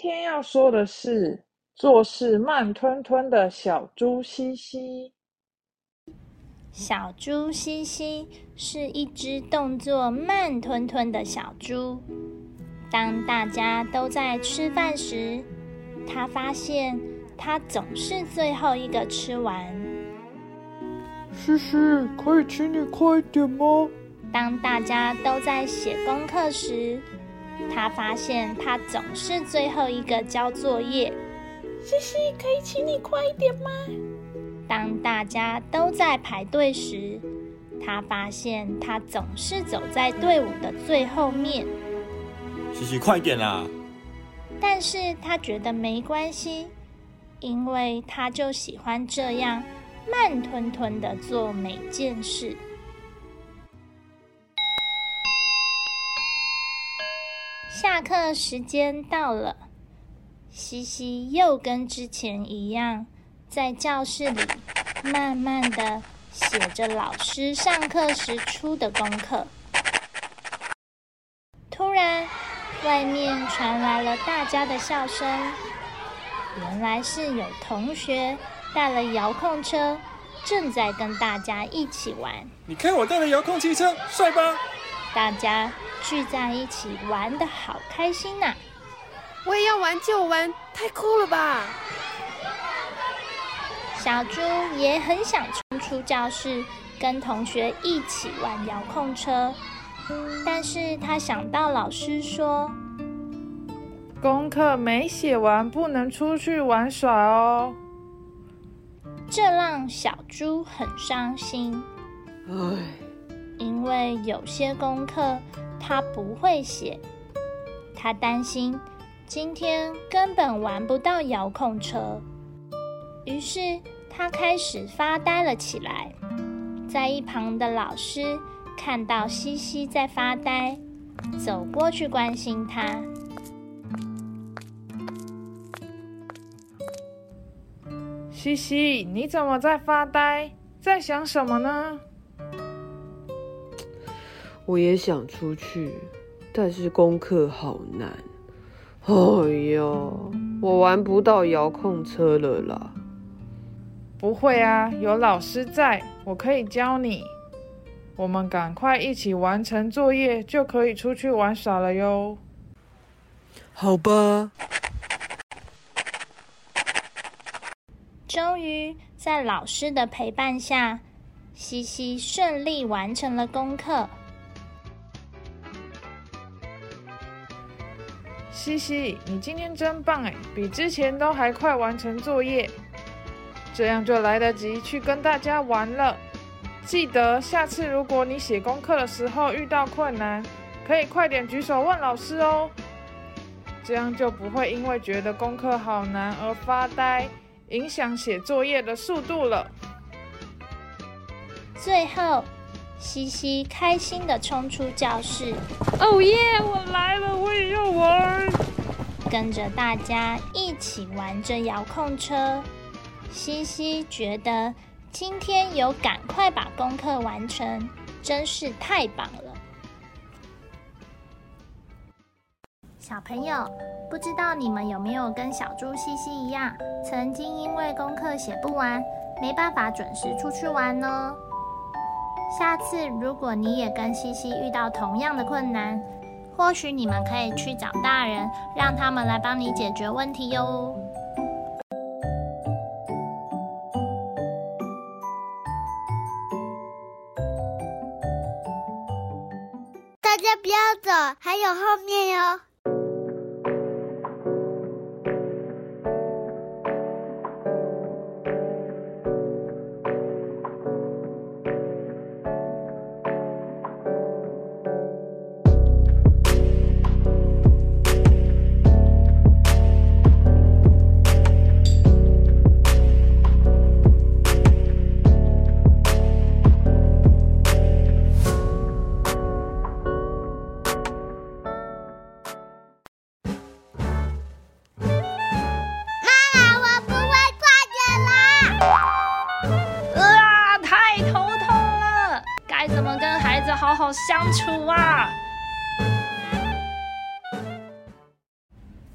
天要说的是做事慢吞吞的小猪西西。小猪西西是一只动作慢吞吞的小猪。当大家都在吃饭时，他发现他总是最后一个吃完。西西，可以请你快一点吗？当大家都在写功课时，他发现他总是最后一个交作业。西西，可以请你快一点吗？当大家都在排队时，他发现他总是走在队伍的最后面。西西，快点啦！但是他觉得没关系，因为他就喜欢这样慢吞吞的做每件事。下课时间到了，西西又跟之前一样，在教室里慢慢的写着老师上课时出的功课。突然，外面传来了大家的笑声，原来是有同学带了遥控车，正在跟大家一起玩。你看我带的遥控汽车，帅吧？大家聚在一起玩的好开心呐！我也要玩就玩，太酷了吧！小猪也很想冲出教室，跟同学一起玩遥控车，但是他想到老师说，功课没写完，不能出去玩耍哦。这让小猪很伤心。唉，因为有些功课他不会写，他担心今天根本玩不到遥控车，于是他开始发呆了起来。在一旁的老师看到西西在发呆，走过去关心他。西西，你怎么在发呆？在想什么呢？我也想出去，但是功课好难。哎呦，我玩不到遥控车了啦！不会啊，有老师在，我可以教你。我们赶快一起完成作业，就可以出去玩耍了哟。好吧，终于在老师的陪伴下，西西顺利完成了功课。西西，你今天真棒哎，比之前都还快完成作业，这样就来得及去跟大家玩了。记得下次如果你写功课的时候遇到困难，可以快点举手问老师哦，这样就不会因为觉得功课好难而发呆，影响写作业的速度了。最后，西西开心的冲出教室，哦耶，我来了，我也要玩。跟着大家一起玩着遥控车。西西觉得今天有赶快把功课完成，真是太棒了。小朋友，不知道你们有没有跟小猪西西一样，曾经因为功课写不完，没办法准时出去玩呢？下次如果你也跟西西遇到同样的困难，或许你们可以去找大人，让他们来帮你解决问题哟。大家不要走，还有后面哟。相处啊！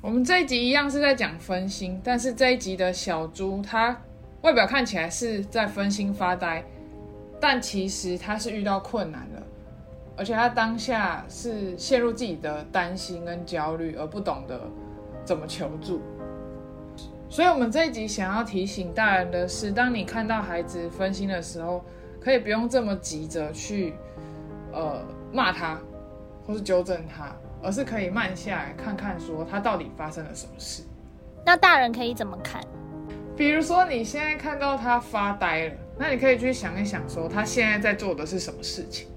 我们这一集一样是在讲分心，但是这一集的小猪，它外表看起来是在分心发呆，但其实它是遇到困难了，而且它当下是陷入自己的担心跟焦虑，而不懂得怎么求助。所以，我们这一集想要提醒大人的是，当你看到孩子分心的时候，可以不用这么急着去呃骂他，或是纠正他。而是可以慢下来看看，说他到底发生了什么事。那大人可以怎么看？比如说你现在看到他发呆了，那你可以去想一想，说他现在在做的是什么事情。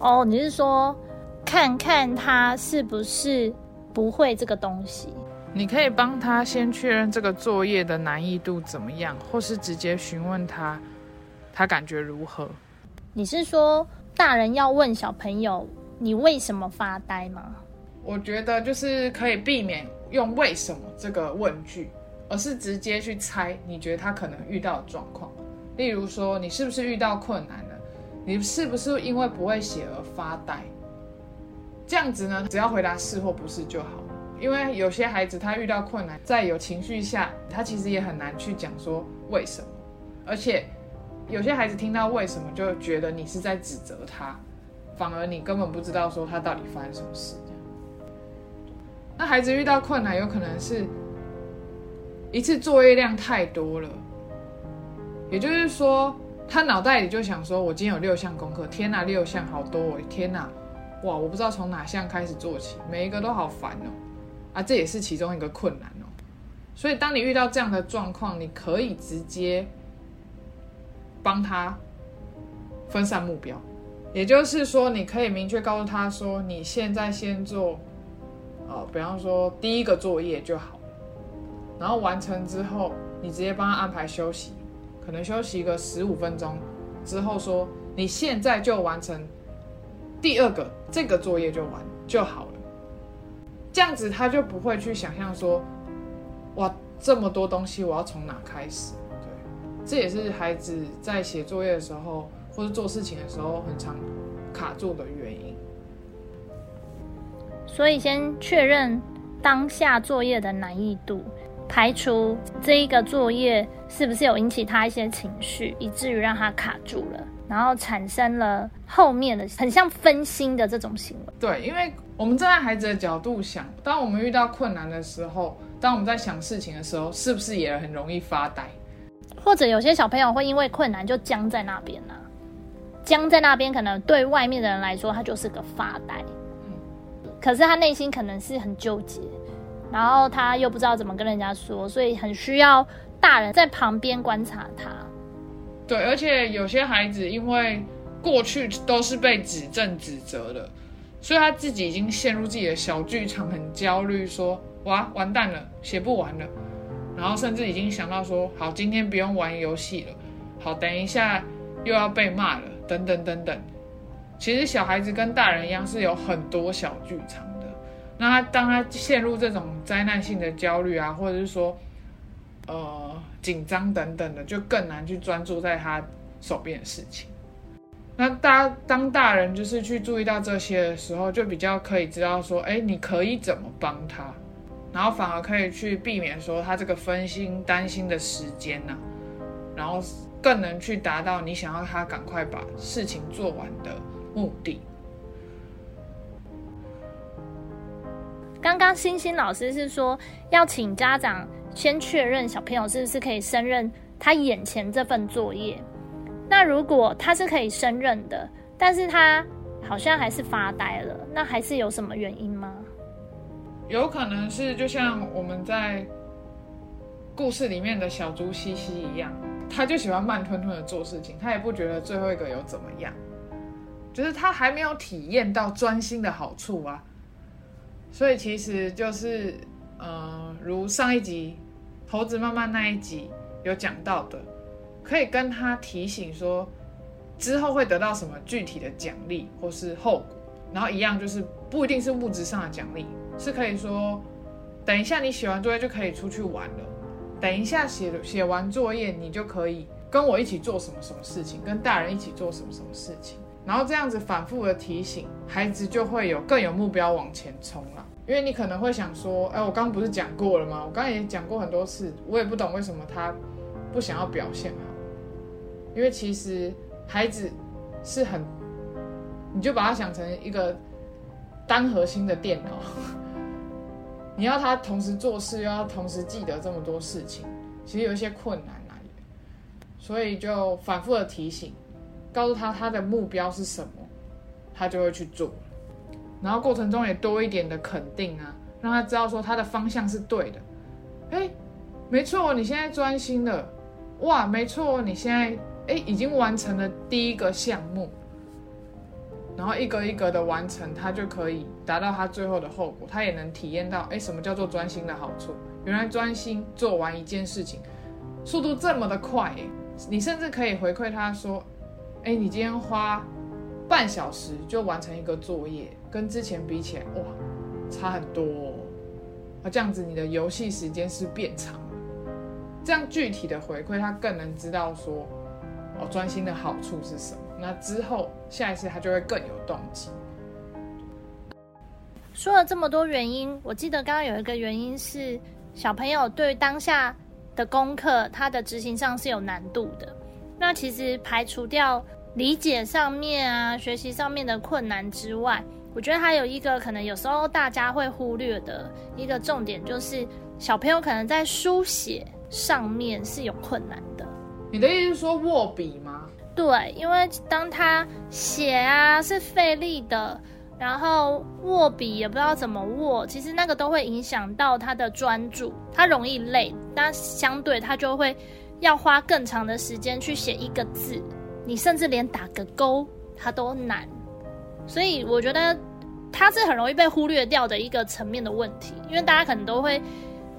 哦，你是说看看他是不是不会这个东西？你可以帮他先确认这个作业的难易度怎么样，或是直接询问他，他感觉如何？你是说大人要问小朋友你为什么发呆吗？我觉得就是可以避免用“为什么”这个问句，而是直接去猜你觉得他可能遇到的状况。例如说，你是不是遇到困难了？你是不是因为不会写而发呆？这样子呢，只要回答是或不是就好。因为有些孩子他遇到困难，在有情绪下，他其实也很难去讲说为什么。而且有些孩子听到为什么就觉得你是在指责他，反而你根本不知道说他到底发生什么事。那孩子遇到困难，有可能是一次作业量太多了，也就是说，他脑袋里就想说：“我今天有六项功课，天哪，六项好多哦！天哪，哇，我不知道从哪项开始做起，每一个都好烦哦！”啊，这也是其中一个困难哦。所以，当你遇到这样的状况，你可以直接帮他分散目标，也就是说，你可以明确告诉他说：“你现在先做。”呃，比方说第一个作业就好，然后完成之后，你直接帮他安排休息，可能休息个十五分钟之后，说你现在就完成第二个这个作业就完就好了。这样子他就不会去想象说，哇，这么多东西我要从哪开始？这也是孩子在写作业的时候或者做事情的时候很常卡住的原因。所以先确认当下作业的难易度，排除这一个作业是不是有引起他一些情绪，以至于让他卡住了，然后产生了后面的很像分心的这种行为。对，因为我们站在孩子的角度想，当我们遇到困难的时候，当我们在想事情的时候，是不是也很容易发呆？或者有些小朋友会因为困难就僵在那边呢？僵在那边，可能对外面的人来说，他就是个发呆。可是他内心可能是很纠结，然后他又不知道怎么跟人家说，所以很需要大人在旁边观察他。对，而且有些孩子因为过去都是被指正指责的，所以他自己已经陷入自己的小剧场，很焦虑，说哇完蛋了，写不完了，然后甚至已经想到说好今天不用玩游戏了，好等一下又要被骂了，等等等等。其实小孩子跟大人一样是有很多小剧场的。那他当他陷入这种灾难性的焦虑啊，或者是说呃紧张等等的，就更难去专注在他手边的事情。那大当大人就是去注意到这些的时候，就比较可以知道说，哎，你可以怎么帮他，然后反而可以去避免说他这个分心担心的时间呢，然后更能去达到你想要他赶快把事情做完的。目的。刚刚星星老师是说，要请家长先确认小朋友是不是可以胜任他眼前这份作业。那如果他是可以胜任的，但是他好像还是发呆了，那还是有什么原因吗？有可能是就像我们在故事里面的小猪西西一样，他就喜欢慢吞吞的做事情，他也不觉得最后一个有怎么样。就是他还没有体验到专心的好处啊，所以其实就是，呃，如上一集猴子妈妈那一集有讲到的，可以跟他提醒说，之后会得到什么具体的奖励或是后果，然后一样就是不一定是物质上的奖励，是可以说，等一下你写完作业就可以出去玩了，等一下写写完作业你就可以跟我一起做什么什么事情，跟大人一起做什么什么事情。然后这样子反复的提醒，孩子就会有更有目标往前冲了。因为你可能会想说，哎，我刚刚不是讲过了吗？我刚刚也讲过很多次，我也不懂为什么他不想要表现好。因为其实孩子是很，你就把他想成一个单核心的电脑，你要他同时做事，又要同时记得这么多事情，其实有一些困难啊。所以就反复的提醒，告诉他他的目标是什么，他就会去做。然后过程中也多一点的肯定啊，让他知道说他的方向是对的。哎，没错，你现在专心了，哇，没错，你现在哎已经完成了第一个项目，然后一格一格的完成，他就可以达到他最后的后果，他也能体验到哎什么叫做专心的好处。原来专心做完一件事情，速度这么的快，哎，你甚至可以回馈他说，哎，你今天花半小时就完成一个作业。跟之前比起来，哇，差很多。那这样子，你的游戏时间是变长了。这样具体的回馈，他更能知道说，哦，专心的好处是什么。那之后下一次他就会更有动机。说了这么多原因，我记得刚刚有一个原因是小朋友对当下的功课，他的执行上是有难度的。那其实排除掉理解上面啊、学习上面的困难之外，我觉得还有一个可能，有时候大家会忽略的一个重点，就是小朋友可能在书写上面是有困难的。你的意思是说握笔吗？对，因为当他写啊是费力的，然后握笔也不知道怎么握，其实那个都会影响到他的专注，他容易累，那相对他就会要花更长的时间去写一个字，你甚至连打个勾他都难。所以我觉得他是很容易被忽略掉的一个层面的问题，因为大家可能都会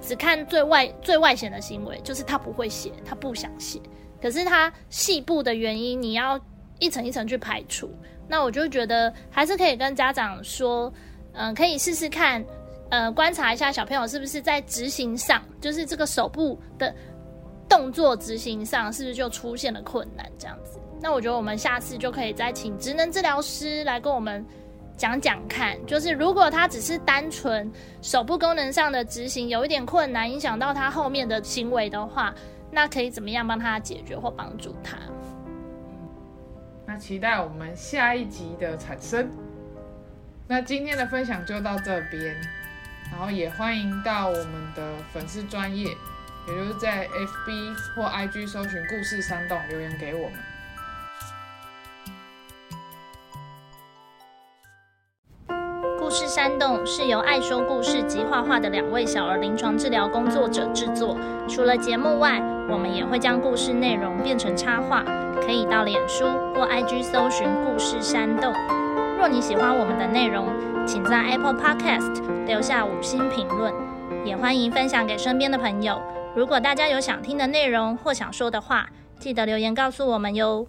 只看最外最外显的行为，就是他不会写，他不想写。可是他细部的原因，你要一层一层去排除。那我就觉得还是可以跟家长说，嗯，可以试试看，呃，观察一下小朋友是不是在执行上，就是这个手部的动作执行上，是不是就出现了困难，这样子。那我觉得我们下次就可以再请职能治疗师来跟我们讲讲看，就是如果他只是单纯手部功能上的执行有一点困难，影响到他后面的行为的话，那可以怎么样帮他解决或帮助他？那期待我们下一集的产生。那今天的分享就到这边，然后也欢迎到我们的粉丝专业，也就是在 FB 或 IG 搜寻“故事山洞”留言给我们。故事山洞是由爱说故事及画画的两位小儿临床治疗工作者制作。除了节目外，我们也会将故事内容变成插画，可以到脸书或 IG 搜寻“故事山洞”。若你喜欢我们的内容，请在 Apple Podcast 留下五星评论，也欢迎分享给身边的朋友。如果大家有想听的内容或想说的话，记得留言告诉我们哟。